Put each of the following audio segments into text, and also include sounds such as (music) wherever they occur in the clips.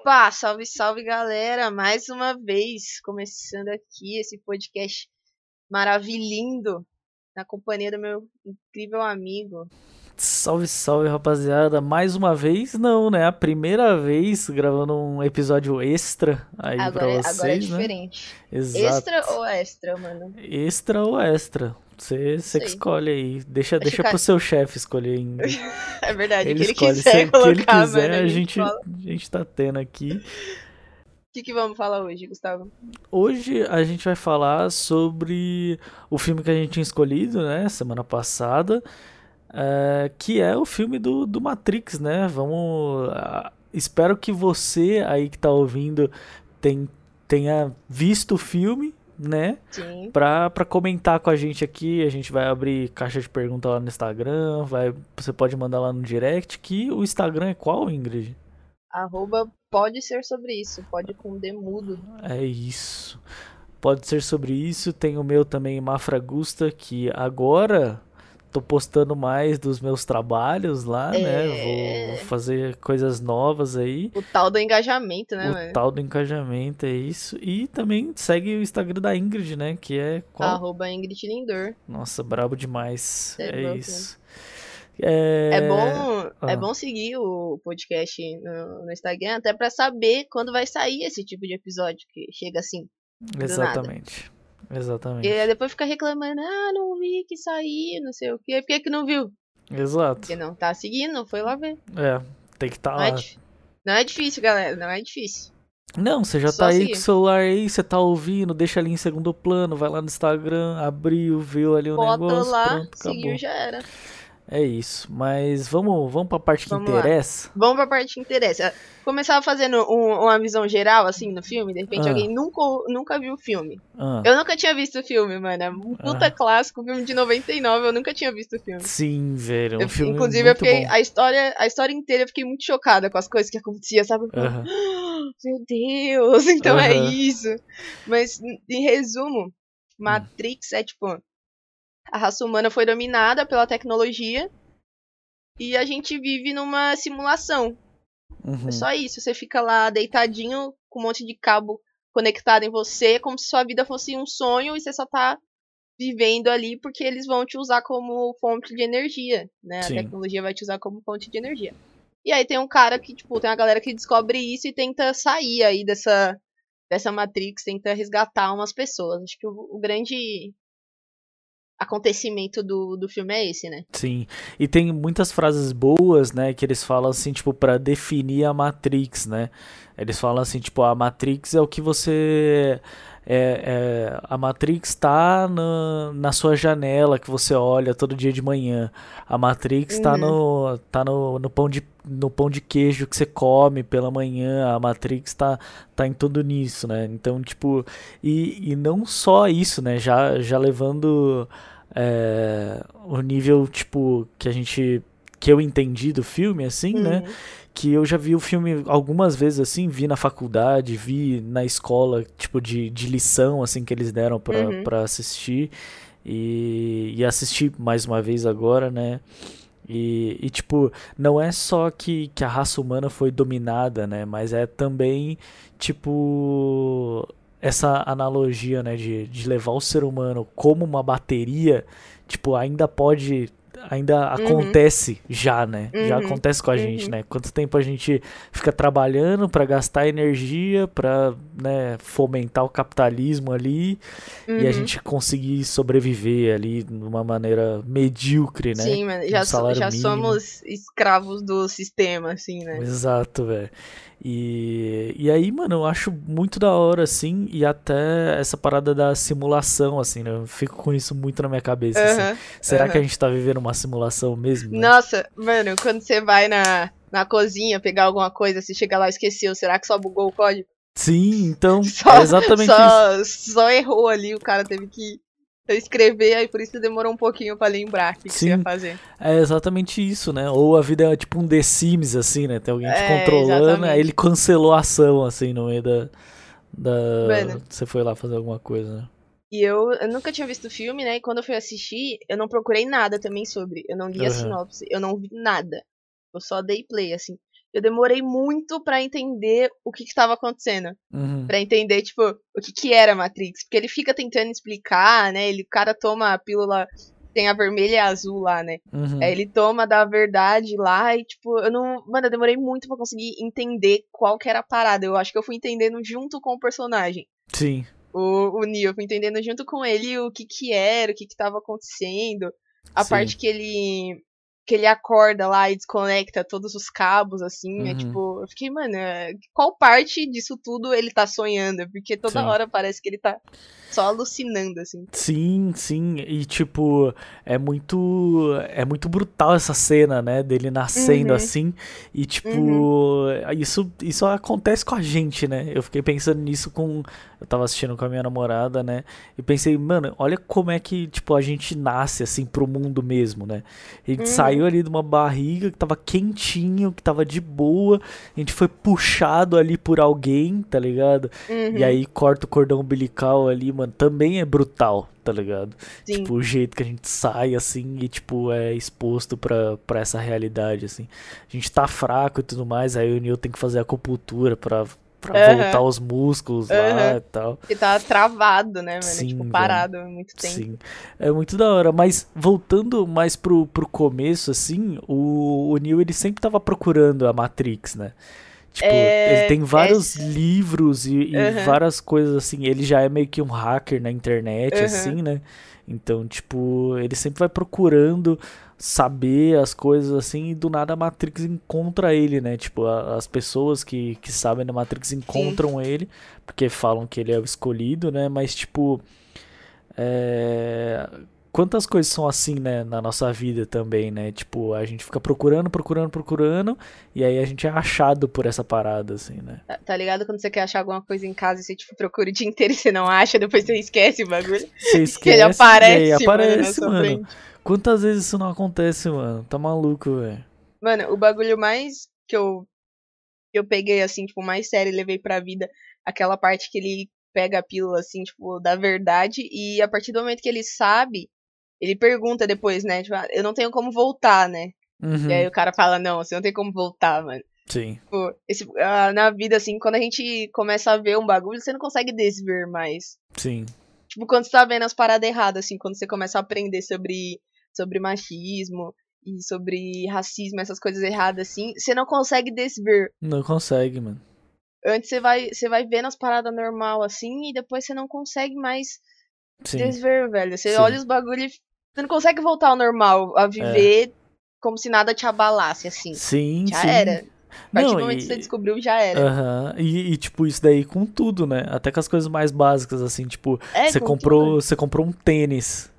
Opa, salve, salve galera! Mais uma vez, começando aqui esse podcast maravilhindo na companhia do meu incrível amigo. Salve, salve rapaziada! Mais uma vez, não, né? A primeira vez gravando um episódio extra aí agora, pra vocês. Agora é né? diferente. Exato. Extra ou extra, mano? Extra ou extra? Você, que escolhe aí. Deixa, deixa ficar- pro seu chefe escolher ainda. (laughs) É verdade, Ele que ele escolhe. quiser Se que colocar, ele quiser, mano. a gente, fala. a gente tá tendo aqui. O que, que vamos falar hoje, Gustavo? Hoje a gente vai falar sobre o filme que a gente tinha escolhido, né, semana passada, é, que é o filme do, do Matrix, né? Vamos. ah, espero que você aí que tá ouvindo tem- tenha visto o filme, né? Sim. Pra, pra comentar com a gente aqui, a gente vai abrir caixa de pergunta lá no Instagram, vai, você pode mandar lá no direct, que o Instagram é qual, Ingrid? Arroba pode ser sobre isso, pode com D mudo. É isso. Pode ser sobre isso. Tem o meu também, Mafragusta, que agora tô postando mais dos meus trabalhos lá, É. né? Vou fazer coisas novas aí. O tal do engajamento, né, o mano? tal do engajamento é isso. E também segue o Instagram da Ingrid, né? Que é qual? Arroba Ingrid Lindor. Nossa, brabo demais. É É, isso. É... É bom, é ah. bom seguir o podcast no, no Instagram até pra saber quando vai sair esse tipo de episódio que chega assim. nada. Exatamente. E aí depois fica reclamando, ah, não vi que saiu, não sei o quê. Por que, que não viu? Exato. Porque não tá seguindo, não foi lá ver. É, tem que estar Não lá. é, não é difícil, galera, não é difícil. Não, você já Só tá aí seguir. com o celular aí, você tá ouvindo, deixa ali em segundo plano, vai lá no Instagram, abriu, viu ali o Bota negócio, lá, pronto, seguiu, acabou. já era. É isso, mas vamos, vamos pra parte que Vamos lá. interessa? Vamos pra parte que interessa. Começava fazendo um- uma visão geral, assim, no filme, de repente Ah. alguém nunca, nunca viu o filme. Ah, Eu nunca tinha visto o filme, mano. É um puta Ah. clássico, filme de 99, eu nunca tinha visto o filme. sim, velho, é um Eu- filme inclusive, eu fiquei. bom. A história, a história inteira eu fiquei muito chocada com as coisas que aconteciam, sabe? Eu falei, Aham. Meu Deus, (laughs) então é Aham. isso. Mas, em resumo, Matrix é tipo. A raça humana foi dominada pela tecnologia e a gente vive numa simulação. Uhum. É só isso. Você fica lá deitadinho com um monte de cabo conectado em você, como se sua vida fosse um sonho e você só tá vivendo ali porque eles vão te usar como fonte de energia, né? Sim. A tecnologia vai te usar como fonte de energia. E aí tem um cara que, tipo, tem uma galera que descobre isso e tenta sair aí dessa, dessa Matrix, tenta resgatar umas pessoas. Acho que o, o grande acontecimento do, do filme é esse, né? Sim, e tem muitas frases boas, né, que eles falam assim, tipo, pra definir a Matrix, né? Eles falam assim, tipo, a Matrix é o que você. É, é- a Matrix tá na, na sua janela que você olha todo dia de manhã. A Matrix tá, Uhum. no, tá no, no, pão de, no pão de queijo que você come pela manhã. A Matrix tá, tá em tudo nisso, né? Então, tipo, e, e não só isso, né? Já, já levando é, o nível, tipo, que a gente. Que eu entendi do filme, assim, né? Que eu já vi o filme algumas vezes, assim, vi na faculdade, vi na escola, tipo, de, de lição, assim, que eles deram pra, Uhum. pra assistir. E, e assisti mais uma vez agora, né? E, e, tipo, não é só que, que a raça humana foi dominada, né? Mas é também, tipo, essa analogia, né? De, de levar o ser humano como uma bateria, tipo, ainda pode. Ainda acontece já, né? Já Uhum. acontece com a gente, Uhum. né? Quanto tempo a gente fica trabalhando pra gastar energia, pra né, fomentar o capitalismo ali e a Uhum. gente conseguir sobreviver ali de uma maneira medíocre, né? Sim, Um já, salário já mínimo. somos escravos do sistema, assim, né? Exato, velho. E, e aí, mano, eu acho muito da hora, assim, e até essa parada da simulação, assim, né? Eu fico com isso muito na minha cabeça, assim. Aham. Será que a gente tá vivendo uma simulação mesmo? né? Nossa, mano, quando você vai na, na cozinha pegar alguma coisa, você chega lá e esqueceu, será que só bugou o código? Sim, então, (laughs) Só, é exatamente isso. só, só errou ali, o cara teve que escrever, aí por isso demorou um pouquinho pra lembrar o que, que você ia fazer. É exatamente isso, né? Ou a vida é tipo um The Sims, assim, né? Tem alguém te É, controlando, exatamente. aí ele cancelou a ação, assim, no meio da. da... Mano. Você foi lá fazer alguma coisa, né? E eu, eu nunca tinha visto o filme, né? E quando eu fui assistir, eu não procurei nada também sobre. Eu não li a Aham. sinopse, eu não vi nada. Eu só dei play, assim. Eu demorei muito para entender o que estava acontecendo. Uhum. para entender, tipo, o que que era Matrix. Porque ele fica tentando explicar, né? Ele, o cara toma a pílula, tem a vermelha e a azul lá, né? Uhum. Aí ele toma da verdade lá e, tipo, eu não. Mano, eu demorei muito pra conseguir entender qual que era a parada. Eu acho que eu fui entendendo junto com o personagem. Sim. O, o Neo, eu fui entendendo junto com ele o que que era, o que que tava acontecendo. A Sim. parte que ele. Que ele acorda lá e desconecta todos os cabos, assim. É Uhum. tipo, eu fiquei, mano, é, qual parte disso tudo ele tá sonhando? Porque toda Sim. hora parece que ele tá só alucinando, assim. Sim, sim, e tipo, é muito é muito brutal essa cena, né, dele nascendo Uhum. assim, e tipo, isso isso acontece com a gente, né? Eu fiquei pensando nisso com eu tava assistindo com a minha namorada, né? E pensei, mano, olha como é que, tipo, a gente nasce assim pro mundo mesmo, né? A gente Uhum. saiu ali de uma barriga que tava quentinho, que tava de boa, a gente foi puxado ali por alguém, tá ligado? Uhum, E aí corta o cordão umbilical ali, mano, também é brutal, tá ligado? sim. Tipo, o jeito que a gente sai, assim, e, tipo, é exposto pra, pra essa realidade, assim. A gente tá fraco e tudo mais, aí o Neil tem que fazer acupuntura pra, pra Aham. voltar os músculos lá Aham. e tal. Ele tá travado, né, mano? Sim, tipo, velho. parado há muito tempo. Sim, é muito da hora. Mas voltando mais pro, pro começo, assim, o, o Neo ele sempre tava procurando a Matrix, né? Tipo, É, ele tem vários é- livros e, e Aham. várias coisas assim. Ele já é meio que um hacker na internet, Aham. assim, né? Então, tipo, ele sempre vai procurando saber as coisas assim e do nada a Matrix encontra ele, né? Tipo, a- as pessoas que, que sabem da Matrix encontram ele, porque falam que ele é o escolhido, né? Mas, tipo, é, quantas coisas são assim, né, na nossa vida também, né? Tipo, a gente fica procurando, procurando, procurando, e aí a gente é achado por essa parada, assim, né? Tá, tá ligado quando você quer achar alguma coisa em casa e você, tipo, procura o dia inteiro e você não acha, depois você esquece o bagulho. Você (laughs) Que esquece, ele aparece, e aí aparece, mano, mano. Quantas vezes isso não acontece, mano? Tá maluco, velho. Mano, o bagulho mais que eu, que eu peguei, assim, tipo, mais sério e levei pra vida, aquela parte que ele pega a pílula, assim, tipo, da verdade, e a partir do momento que ele sabe, ele pergunta depois, né, tipo, ah, eu não tenho como voltar, né? Uhum, E aí o cara fala, não, você não tem como voltar, mano. Sim, Tipo, esse, ah, na vida, assim, quando a gente começa a ver um bagulho, você não consegue desver mais. sim, Tipo, quando você tá vendo as paradas erradas, assim, quando você começa a aprender sobre, sobre machismo e sobre racismo, essas coisas erradas, assim, você não consegue desver. não consegue, mano. Antes você vai, você vai vendo as paradas normal, assim, e depois você não consegue mais Sim, desver, velho. Você Sim. olha os bagulhos e você não consegue voltar ao normal, a viver como se nada te abalasse, assim. sim, Já sim. era. A partir Não, do momento e- que você descobriu, já era. Aham, E, e, tipo, isso daí com tudo, né? Até com as coisas mais básicas, assim, tipo, É, você com comprou, tudo. você comprou um tênis.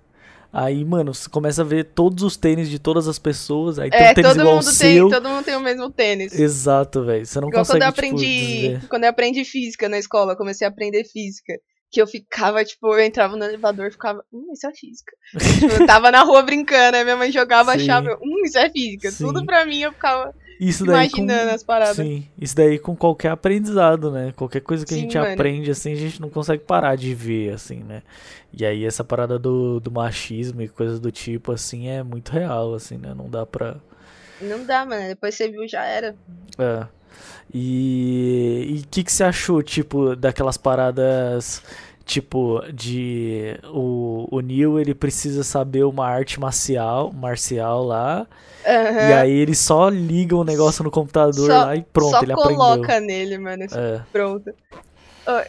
Aí, mano, você começa a ver todos os tênis de todas as pessoas, aí tem É, um tênis todo igual mundo, tem, todo mundo tem o mesmo tênis. Exato, velho. Você não Igual consegue, quando eu tipo, aprendi. desver. quando eu aprendi física na escola, comecei a aprender física. Que eu ficava, tipo, eu entrava no elevador e ficava, hum, isso é física. tipo, eu tava na rua brincando, aí minha mãe jogava a Sim. chave, eu, hum, isso é física. Sim. Tudo pra mim eu ficava Isso daí imaginando com... as paradas. Sim, isso daí com qualquer aprendizado, né? Qualquer coisa que a Sim, gente mano. aprende, assim, a gente não consegue parar de ver, assim, né? E aí essa parada do, do machismo e coisas do tipo, assim, é muito real, assim, né? Não dá pra... Não dá, mano. Depois você viu, já era. É. E o que, que você achou, tipo, daquelas paradas, tipo, de o, o Neil, ele precisa saber uma arte marcial, marcial lá, e Aham. aí ele só liga o negócio no computador Só- lá e pronto, Só ele coloca aprendeu. nele, mano. É, Pronto.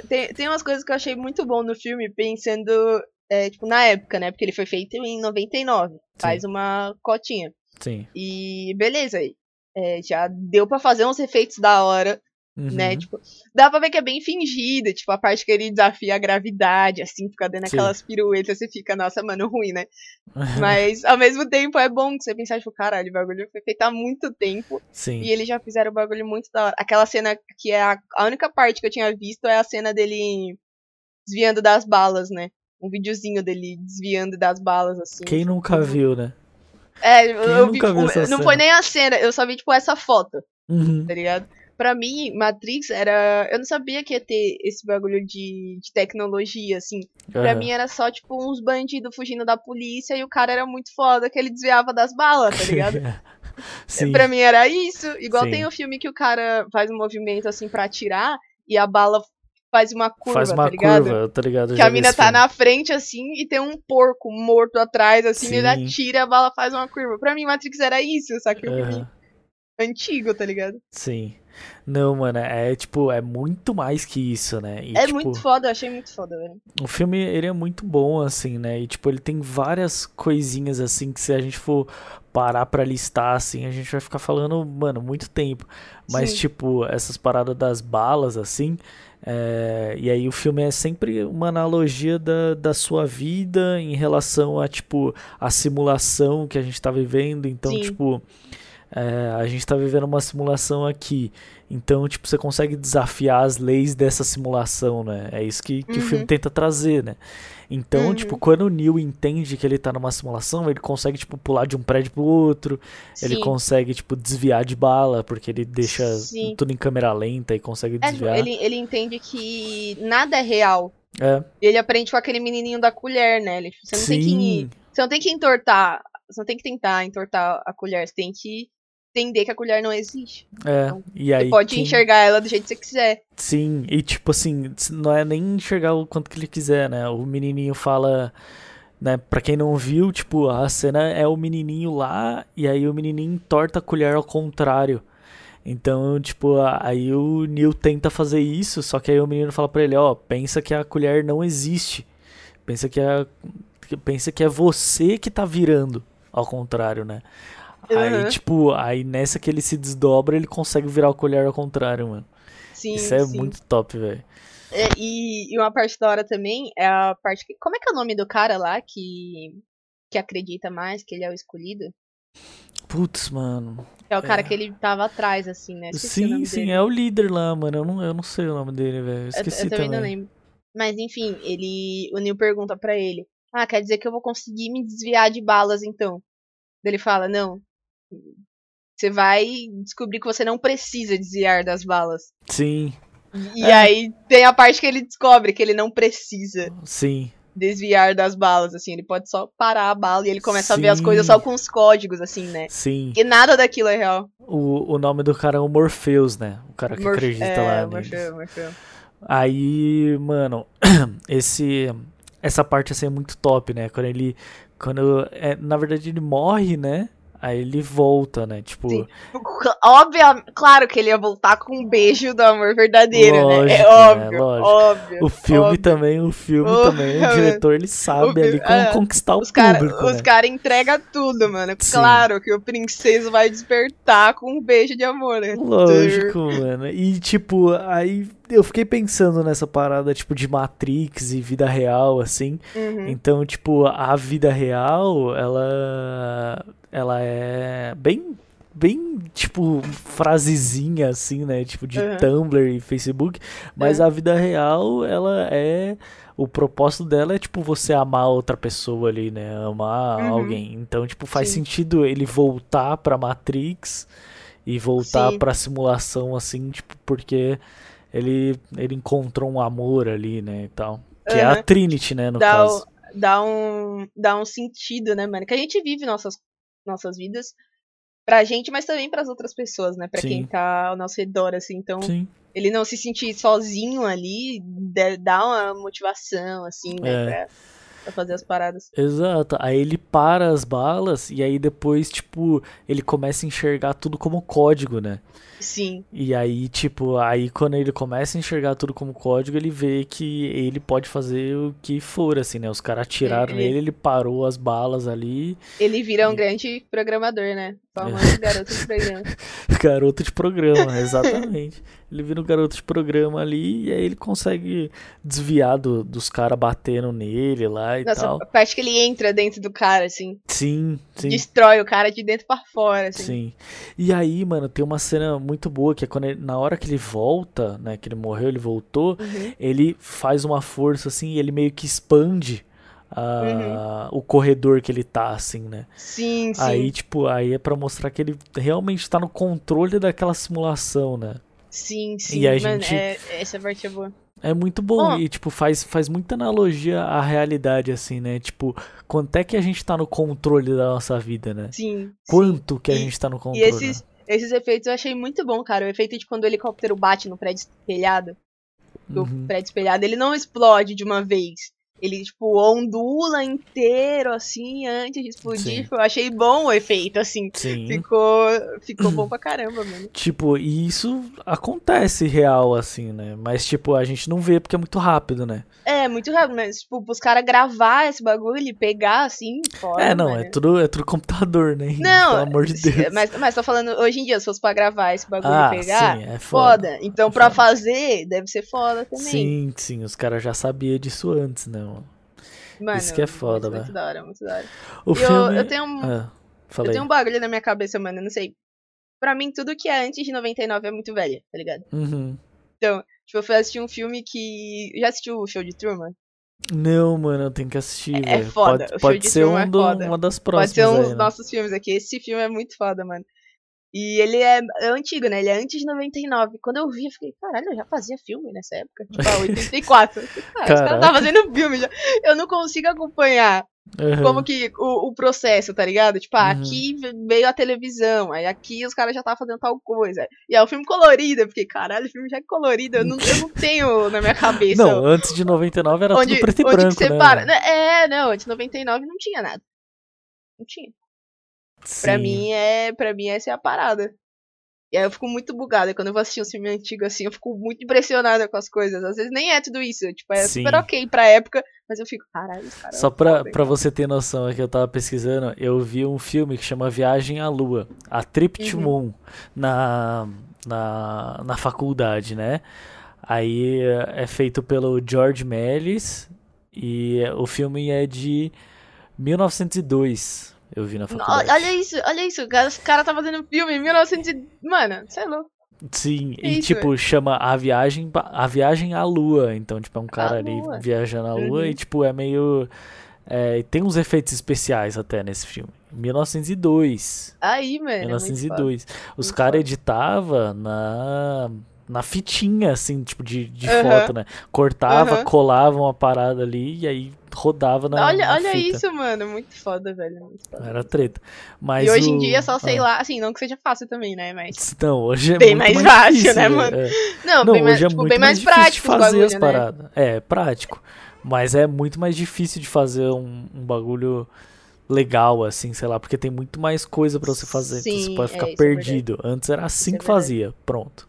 Tem, tem umas coisas que eu achei muito bom no filme, pensando, é, tipo, na época, né? Porque ele foi feito em 99. Faz uma cotinha. sim. E beleza, é, já deu pra fazer uns efeitos da hora, né? Uhum. Tipo, dá pra ver que é bem fingido, tipo, a parte que ele desafia a gravidade, assim, fica dando Sim. aquelas piruetas, você fica, nossa, mano, ruim, né? (laughs) Mas ao mesmo tempo é bom que você pensar, tipo, caralho, o bagulho foi feito há muito tempo Sim. e eles já fizeram o bagulho muito da hora. Aquela cena que é a, a única parte que eu tinha visto é a cena dele desviando das balas, né? Um videozinho dele desviando das balas, assim. Quem nunca viu, né? É, eu, Quem eu vi, tipo, não cena? foi nem a cena, eu só vi, tipo, essa foto, Uhum. tá ligado? Pra mim, Matrix era. Eu não sabia que ia ter esse bagulho de, de tecnologia, assim. Pra Aham. mim era só, tipo, uns bandidos fugindo da polícia e o cara era muito foda que ele desviava das balas, tá ligado? (laughs) Sim. Pra mim era isso. Igual Sim. tem o filme que o cara faz um movimento assim pra atirar e a bala faz uma curva, Faz uma tá ligado? curva, tá ligado? Que a mina tá filme. na frente assim e tem um porco morto atrás, assim, Sim. ele atira e a bala faz uma curva. Pra mim, Matrix era isso, só que o filme Aham. antigo, tá ligado? Sim. Não, mano, é tipo, é muito mais que isso, né? E, é tipo, muito foda, eu achei muito foda, velho. O filme, ele é muito bom, assim, né? E, tipo, ele tem várias coisinhas, assim, que se a gente for parar pra listar, assim, a gente vai ficar falando, mano, muito tempo. Mas, Sim. tipo, essas paradas das balas, assim, é, e aí o filme é sempre uma analogia da, da sua vida em relação a, tipo, a simulação que a gente tá vivendo. Então, Sim. tipo, é, a gente tá vivendo uma simulação aqui. Então, tipo, você consegue desafiar as leis dessa simulação, né? É isso que, que o Uhum. filme tenta trazer, né? Então, Uhum. tipo, quando o Neo entende que ele tá numa simulação, ele consegue, tipo, pular de um prédio pro outro, ele Sim. consegue, tipo, desviar de bala, porque ele deixa Sim. tudo em câmera lenta e consegue É, desviar. ele, ele entende que nada é real. É, E ele aprende com aquele menininho da colher, né? Ele, você não tem que Você não tem que entortar. Você não tem que tentar entortar a colher. Você tem que entender que a colher não existe. é. Então, E aí, você pode quem- enxergar ela do jeito que você quiser. Sim, e tipo assim, não é nem enxergar o quanto que ele quiser, né? O menininho fala, né, pra quem não viu, tipo, a cena é o menininho lá e aí o menininho torta a colher ao contrário. Então, tipo, a- aí o Neil tenta fazer isso, só que aí o menino fala pra ele, ó, pensa que a colher não existe. Pensa que é que- pensa que é você que tá virando ao contrário, né? Aí, Uhum. tipo, aí nessa que ele se desdobra, ele consegue virar a colher ao contrário, mano. Sim, Isso é sim. muito top, velho. É, e, e uma parte da hora também é a parte que. Como é que é o nome do cara lá que. que acredita mais que ele é o escolhido? Putz, mano. É o cara É. que ele tava atrás, assim, né? Esqueci o sim, sim, dele. é o líder lá, mano. Eu não, eu não sei o nome dele, velho. Eu Eu- Esqueci eu, também também. não lembro. Mas enfim, ele. O Neil pergunta pra ele: Ah, quer dizer que eu vou conseguir me desviar de balas então? Ele fala, não. Você vai descobrir que você não precisa desviar das balas. Sim, E É. aí tem a parte que ele descobre que ele não precisa sim. desviar das balas, assim, ele pode só parar a bala e ele começa a ver as Sim. coisas só com os códigos, assim, né? Sim. E nada daquilo é real. O, o nome do cara é o Morpheus, né? O cara que Morf- acredita é, lá neles. Morfeu. Aí, mano, (clears throat) esse essa parte assim é muito top, né? Quando ele quando é, na verdade ele morre, né? Aí ele volta, né? Tipo, Sim. Óbvio, claro que ele ia voltar com um beijo do amor verdadeiro, né? Lógico, É né? óbvio, Lógico. óbvio. o filme óbvio. também, o filme também, o diretor ele sabe ali como é, conquistar o Os caras público, os né? cara entregam tudo, mano. Sim. Claro que o princeso vai despertar com um beijo de amor, né? Lógico, mano. E tipo, aí eu fiquei pensando nessa parada, tipo, de Matrix e vida real, assim. Uhum. Então, tipo, a vida real, ela. Ela é bem. Bem, tipo, frasezinha, assim, né? Tipo, de Uhum. Tumblr e Facebook. Mas É. a vida real, ela é. O propósito dela é, tipo, você amar outra pessoa ali, né? Amar Uhum. alguém. Então, tipo, faz Sim. sentido ele voltar pra Matrix e voltar Sim. pra simulação, assim, tipo, porque ele, ele encontrou um amor ali, né? E tal. Que é a. Trinity, né? No dá, caso. o- dá, um, dá um sentido, né, mano? Que a gente vive nossas, nossas vidas pra gente, mas também pras outras pessoas, né? Pra Sim. quem tá ao nosso redor, assim. Então, Sim. ele não se sentir sozinho ali dá- dá uma motivação, assim, né? É. Pra, pra fazer as paradas. Exato. Aí ele para as balas e aí depois, tipo, ele começa a enxergar tudo como código, né? Sim, E aí, tipo, aí quando ele começa a enxergar tudo como código, ele vê que ele pode fazer o que for, assim, né? Os caras atiraram Ele- nele, ele parou as balas ali. ele vira um E- grande programador, né? É. Famoso garoto de programa. (laughs) Garoto de programa, exatamente. ele vira um garoto de programa ali e aí ele consegue desviar do- dos caras batendo nele lá e Nossa, tal. a parte que ele entra dentro do cara, assim. Sim, sim. Destrói o cara de dentro pra fora, assim. Sim. E aí, mano, tem uma cena muito boa que é quando ele- na hora que ele volta, né, que ele morreu, ele voltou, Uhum. ele faz uma força assim e ele meio que expande a- o corredor que ele tá, assim, né? Sim, sim. Aí, tipo, aí é pra mostrar que ele realmente tá no controle daquela simulação, né? Sim, sim. E a gente- é- essa parte é boa. É muito bom, e tipo, faz, faz muita analogia à realidade, assim, né? Tipo, quanto é que a gente tá no controle da nossa vida, né? Sim. Quanto sim. que a gente tá no controle. E esses, esses efeitos eu achei muito bom, cara. O efeito de quando o helicóptero bate no prédio espelhado. Uhum. O prédio espelhado, ele não explode de uma vez ele, tipo, ondula inteiro, assim, antes de explodir. Tipo, eu achei bom o efeito, assim. Sim. Ficou, ficou bom (laughs) pra caramba, mano. Tipo, e isso acontece real, assim, né? Mas, tipo, a gente não vê porque é muito rápido, né? É, muito rápido, mas, tipo, os caras gravar esse bagulho e pegar, assim, fora, É, não, mano. é tudo, é tudo computador, né? (laughs) Não, Pelo amor de Deus. Mas, mas tô falando, hoje em dia, se fosse pra gravar esse bagulho ah, e pegar, sim, é foda. foda. Então, é pra foda. fazer, deve ser foda também. Sim, sim, os caras já sabiam disso antes, né, mano? Mano, Isso que é foda, muito, velho. muito da hora, muito da hora. O E filme... eu, eu tenho um, Ah, eu tenho um bagulho na minha cabeça, mano, eu não sei. Pra mim, tudo que é antes de 99 é muito velho, tá ligado? Uhum. Então, tipo, eu fui assistir um filme que. Já assistiu o show de Truman? Não, mano, eu tenho que assistir, É velho. foda, o Pode, show pode de ser um é do- foda. uma das Pode próximas ser um dos né? nossos filmes aqui. Esse filme é muito foda, mano. E ele é, é antigo, né? Ele é antes de 99. Quando eu vi, eu fiquei, caralho, eu já fazia filme nessa época. Tipo, ah, (laughs) 84. Eu fiquei, Cara, os caras estavam fazendo filme já. Eu não consigo acompanhar Uhum. como que o, o processo, tá ligado? Tipo, ah, Uhum. aqui veio a televisão, aí aqui os caras já estavam fazendo tal coisa. E é o filme colorido, eu fiquei, caralho, o filme já é colorido, eu não, eu não tenho na minha cabeça Não, antes de 99 era onde, tudo preto e branco, separa. né? É, não, antes de 99 não tinha nada. Não tinha. Pra mim é, para mim essa é a parada. E aí eu fico muito bugada quando eu vou assistir um filme antigo assim, eu fico muito impressionada com as coisas. Às vezes nem é tudo isso, tipo, é Sim. super ok pra época, mas eu fico, caralho, os caras. Só pra, pra cara." você ter noção, é que eu tava pesquisando, eu vi um filme que chama Viagem à Lua, a Trip to Uhum. Moon, na, na, na faculdade, né? Aí é feito pelo George Melis e o filme é de 1902, eu vi na faculdade. Olha isso, olha isso, o cara, os tá fazendo filme em 1900 e... Mano, é louco. Sim, Que e isso, tipo, chama a viagem, a viagem à lua. Então, tipo, é um cara À ali lua. viajando à lua Uhum. e, tipo, é meio. é, tem uns efeitos especiais até nesse filme. 1902. Aí, mano. é muito foda. 1902. Os Muito caras foda. editavam na. Na fitinha, assim, tipo, de, de Aham. foto, né? Cortava, Aham. colava uma parada ali e aí rodava na. olha na olha fita. isso, mano. Muito foda, velho. Muito foda. Era treta. Mas e hoje em o- dia só sei ah. lá, assim, não que seja fácil também, né? Mas. Não, hoje é Bem muito mais fácil, difícil, né, velho. mano? É. Não, Não, bem mais, hoje é tipo, muito bem mais, difícil prático fazer as bagulho, né? paradas. É, prático. Mas é muito mais difícil de fazer um, um bagulho legal, assim, sei lá, porque tem muito mais coisa pra você fazer. então você Sim, pode é, ficar é perdido. Antes era assim Isso é que verdade. fazia. Pronto.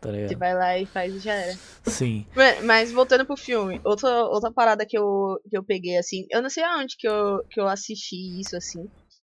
Tá Você ligado? vai lá e faz e já era. Sim. Mas, mas voltando pro filme, outra, outra parada que eu, que eu peguei, assim, eu não sei aonde que eu, que eu assisti isso, assim,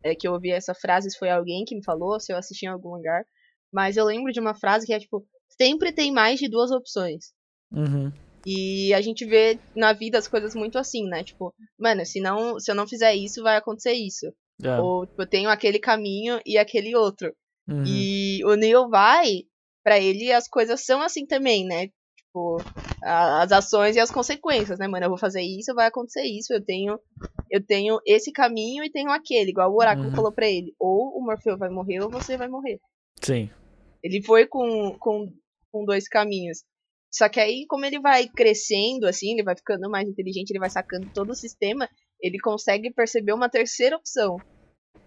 é que eu ouvi essa frase, se foi alguém que me falou, se eu assisti em algum lugar, mas eu lembro de uma frase que é tipo, sempre tem mais de duas opções. Uhum. E a gente vê na vida as coisas muito assim, né? Tipo, mano, se, não, se eu não fizer isso, vai acontecer isso. É. Ou, tipo, eu tenho aquele caminho e aquele outro. Uhum. E o Neil vai, pra ele as coisas são assim também, né? Tipo, a- as ações e as consequências, né, mano? Eu vou fazer isso, vai acontecer isso. Eu tenho eu tenho esse caminho e tenho aquele, igual o oráculo Uhum. falou pra ele. Ou o Morfeu vai morrer ou você vai morrer. Sim. Ele foi com, com, com dois caminhos. Só que aí, como ele vai crescendo, assim, ele vai ficando mais inteligente, ele vai sacando todo o sistema, ele consegue perceber uma terceira opção.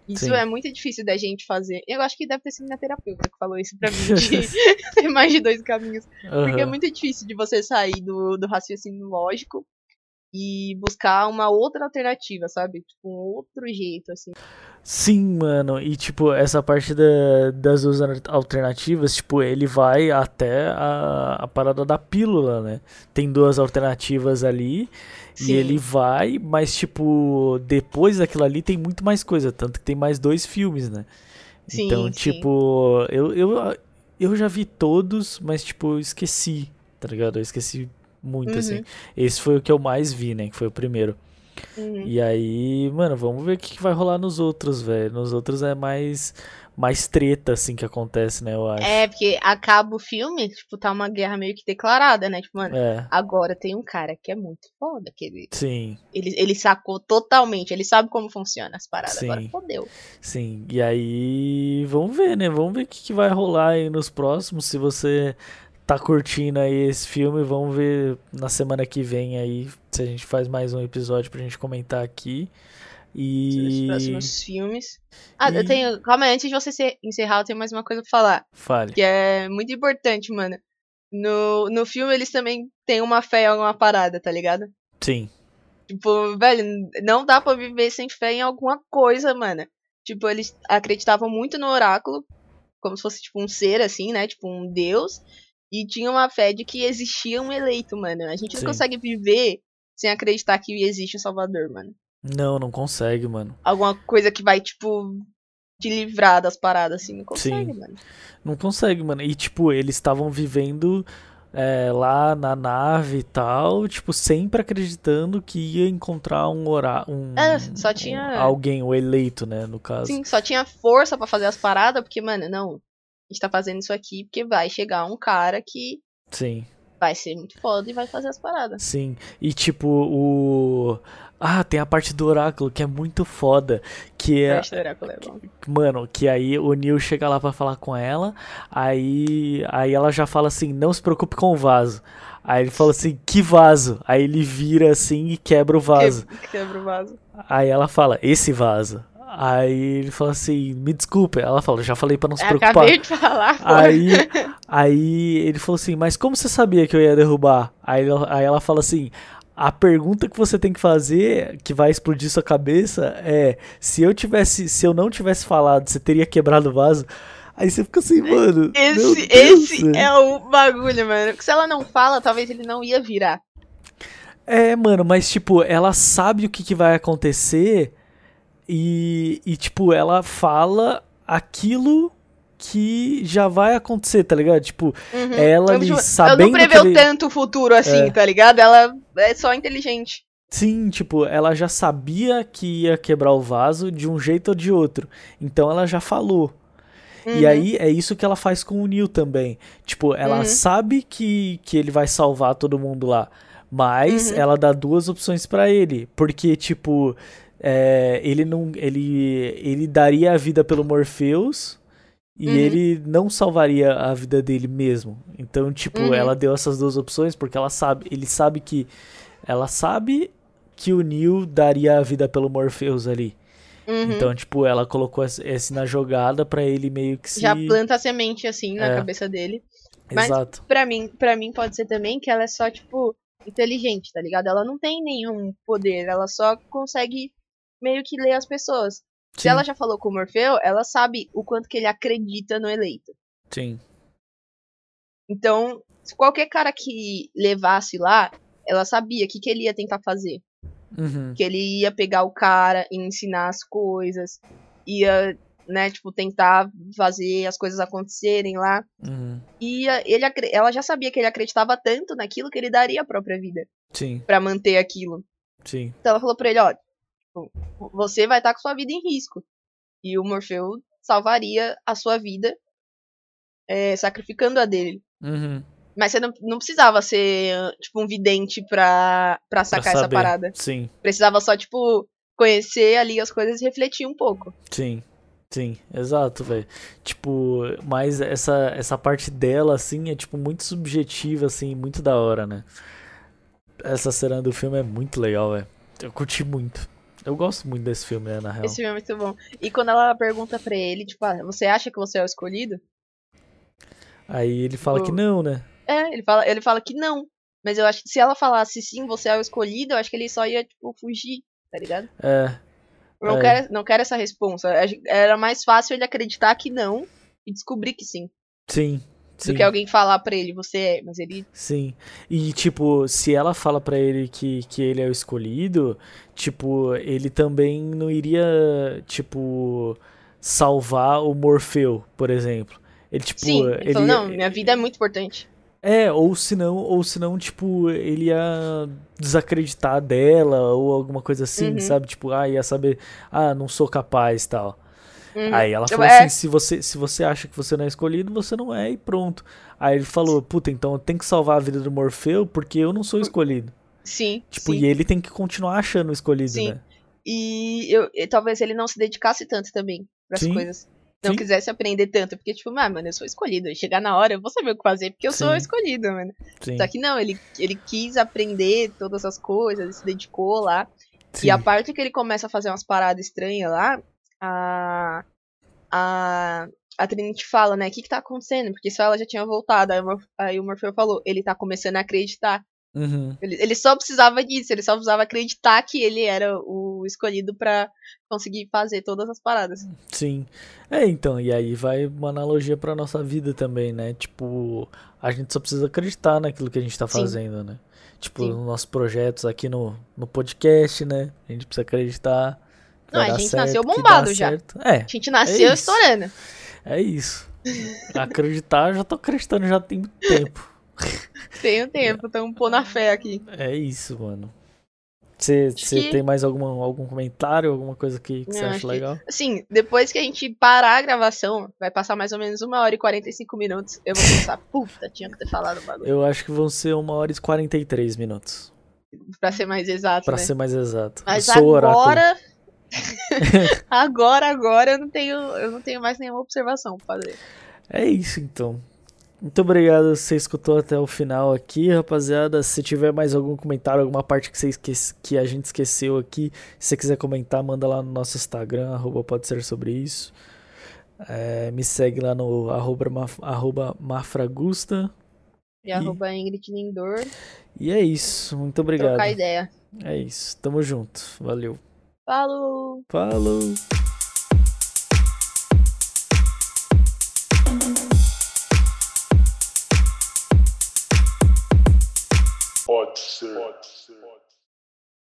Isso Sim. é muito difícil da gente fazer. Eu acho que deve ter sido minha terapeuta que falou isso pra mim, (laughs) de ter mais de dois caminhos. Porque é muito difícil de você sair do, do raciocínio lógico e buscar uma outra alternativa, sabe? Tipo, um outro jeito, assim. Sim, mano. E, tipo, essa parte da- das duas al- alternativas, tipo, ele vai até a, a parada da pílula, né? Tem duas alternativas ali. Sim. E ele vai, mas, tipo, depois daquilo ali tem muito mais coisa. Tanto que tem mais dois filmes, né? Sim, então, sim. tipo, eu, eu, eu já vi todos, mas, tipo, eu esqueci, tá ligado? Eu esqueci muito, Uhum. assim. Esse foi o que eu mais vi, né? Que foi o primeiro. Uhum. E aí, mano, vamos ver o que que vai rolar nos outros, velho. Nos outros é mais mais treta assim que acontece, né, eu acho. É, porque acaba o filme, tipo, tá uma guerra meio que declarada, né? Tipo, mano, É, agora tem um cara que é muito foda, que ele, sim, ele, ele sacou totalmente, ele sabe como funciona as paradas, Sim. agora fodeu. sim. E aí, vamos ver, né? Vamos ver o que que vai rolar aí nos próximos. Se você tá curtindo aí esse filme. Vamos ver na semana que vem aí se a gente faz mais um episódio pra gente comentar aqui. E. Os próximos filmes. Ah, E- eu tenho. Calma aí, antes de você encerrar, eu tenho mais uma coisa pra falar. Fale. Que é muito importante, mano. No, no filme eles também têm uma fé em alguma parada, tá ligado? Sim. Tipo, velho, não dá pra viver sem fé em alguma coisa, mano. Tipo, eles acreditavam muito no oráculo, como se fosse, tipo, um ser, assim, né? Tipo, um deus. E tinha uma fé de que existia um eleito, mano. A gente não Sim. consegue viver sem acreditar que existe um salvador, mano. Não, não consegue, mano. Alguma coisa que vai, tipo, te livrar das paradas, assim. Não consegue, Sim. mano. Não consegue, mano. E, tipo, eles estavam vivendo é, lá na nave e tal, tipo, sempre acreditando que ia encontrar um orar um, É, só tinha- um- alguém, o eleito, né, no caso. Sim, só tinha força pra fazer as paradas, porque, mano, não. A gente tá fazendo isso aqui porque vai chegar um cara que Sim, vai ser muito foda e vai fazer as paradas. sim. E tipo, o Ah, tem a parte do oráculo que é muito foda, que é oráculo é bom. Mano, que aí o Neil chega lá pra falar com ela, aí aí ela já fala assim, não se preocupe com o vaso. Aí ele fala assim, que vaso? Aí ele vira assim e quebra o vaso. Que- Quebra o vaso. Aí ela fala, esse vaso. Aí ele fala assim, me desculpe. Ela fala, já falei pra não se preocupar. acabei de falar. Aí, aí ele falou assim, mas como você sabia que eu ia derrubar? Aí, ela- aí ela fala assim, a pergunta que você tem que fazer, que vai explodir sua cabeça, é se eu tivesse, se eu não tivesse falado, você teria quebrado o vaso? Aí você fica assim, mano. Esse, esse é o bagulho, mano. Porque se ela não fala, talvez ele não ia virar. É, mano, mas tipo, ela sabe o que, que vai acontecer e, e, tipo, ela fala aquilo que já vai acontecer, tá ligado? Tipo, Uhum. ela tipo, sabendo Ela não preveu ele- tanto o futuro assim, É. tá ligado? Ela é só inteligente. Sim, tipo, ela já sabia que ia quebrar o vaso de um jeito ou de outro. Então ela já falou. E Uhum. aí é isso que ela faz com o Neil também. Tipo, ela Uhum. sabe que, que ele vai salvar todo mundo lá. Mas Uhum. ela dá duas opções pra ele. Porque, tipo, é, ele não. Ele, ele daria a vida pelo Morpheus. E Uhum. ele não salvaria a vida dele mesmo. Então, tipo, Uhum. ela deu essas duas opções porque ela sabe. Ele sabe que. Ela sabe que o Neil daria a vida pelo Morpheus ali. Uhum. Então, tipo, ela colocou esse na jogada pra ele meio que se. Já planta a semente assim na É. cabeça dele. mas- Exato. Pra mim, pra mim pode ser também que ela é só, tipo, inteligente, tá ligado? Ela não tem nenhum poder, ela só consegue meio que ler as pessoas. Se Sim, ela já falou com o Morfeu, ela sabe o quanto que ele acredita no eleito. sim. Então, se qualquer cara que levasse lá, ela sabia o que, que ele ia tentar fazer. Uhum. Que ele ia pegar o cara e ensinar as coisas, ia, né, tipo, tentar fazer as coisas acontecerem lá. Uhum. E ele, ela já sabia que ele acreditava tanto naquilo que ele daria a própria vida Sim, pra manter aquilo. sim. Então ela falou pra ele, ó, você vai estar com sua vida em risco. E o Morfeu salvaria a sua vida é, sacrificando a dele. Uhum. Mas você não, não precisava ser, tipo, um vidente pra, pra Pra sacar essa saber. parada. Sim, Precisava só, tipo, conhecer ali as coisas e refletir um pouco. sim. Sim, exato, velho. Tipo, mas essa, essa parte dela, assim, é, tipo, muito subjetiva, assim, muito da hora, né? Essa cena do filme é muito legal, velho. Eu curti muito. Eu gosto muito desse filme, né, na real. Esse filme é muito bom. E quando ela pergunta pra ele, tipo, ah, você acha que você é o escolhido? Aí ele fala que Tipo, não, né? É, ele fala, ele fala que não. Mas eu acho que se ela falasse sim, você é o escolhido, eu acho que ele só ia, tipo, fugir, tá ligado? É, Eu não, É. quero, não quero essa responsa. Acho- Era mais fácil ele acreditar que não e descobrir que sim. sim. Sim. Do que alguém falar pra ele, você é. Mas ele. Sim. E, tipo, se ela fala pra ele que, que ele é o escolhido, tipo, ele também não iria, tipo, salvar o Morfeu, por exemplo. Ele, tipo, sim. Ele, ele falou, não, minha vida é muito importante. É, ou senão, ou senão, tipo, ele ia desacreditar dela ou alguma coisa assim, Uhum. sabe? Tipo, ah, ia saber, ah, não sou capaz tal. Uhum. Aí ela falou É. assim: se você, se você acha que você não é escolhido, você não é, e pronto. Aí ele falou: puta, então eu tenho que salvar a vida do Morfeu porque eu não sou escolhido. Sim. Tipo, sim. e ele tem que continuar achando o escolhido, Sim. né? E, eu, e talvez ele não se dedicasse tanto também pras Sim. coisas. não Sim. quisesse aprender tanto, porque, tipo, ah, mano, eu sou escolhido. Chegar na hora, eu vou saber o que fazer, porque eu sou escolhido, mano. Sim, Só que não, ele, ele quis aprender todas as coisas, ele se dedicou lá. sim. E a parte que ele começa a fazer umas paradas estranhas lá, a. A. A Trinity fala, né? O que, que tá acontecendo? Porque só ela já tinha voltado. Aí aí o Morfeu falou: ele tá começando a acreditar. Uhum. Ele, ele só precisava disso, ele só precisava acreditar que ele era o escolhido pra conseguir fazer todas as paradas. Sim. É, então, e aí vai uma analogia pra nossa vida também, né? Tipo, a gente só precisa acreditar naquilo que a gente tá Sim. fazendo, né? Tipo, Sim. nos nossos projetos aqui no, no podcast, né? A gente precisa acreditar. Não, a gente certo, nasceu bombado já. certo. É, A gente nasceu isso. estourando. é isso. Acreditar, eu já tô acreditando já tem tempo. Tem um tempo, tamo pondo a fé aqui. É isso, mano. Você que- tem mais alguma, algum comentário, alguma coisa que, que você acha que- legal? Assim, depois que a gente parar a gravação, vai passar mais ou menos uma hora e 45 minutos. Eu vou pensar, (laughs) puta, tinha que ter falado o bagulho. Eu acho que vão ser uma hora e 43 minutos. Pra ser mais exato, Pra né? ser mais exato. Mas o oráculo. (laughs) agora. agora, eu não tenho. Eu não tenho mais nenhuma observação pra fazer. É isso então. Muito obrigado você escutou até o final aqui, rapaziada. Se tiver mais algum comentário, alguma parte que, você esquece, que a gente esqueceu aqui, se você quiser comentar, manda lá no nosso Instagram, arroba pode ser sobre isso. É, me segue lá no arroba, arroba mafragusta. E arroba Ingrid Lindor, E é isso. Muito obrigado. trocar ideia. É isso. Tamo junto. Valeu. Falou! Falou.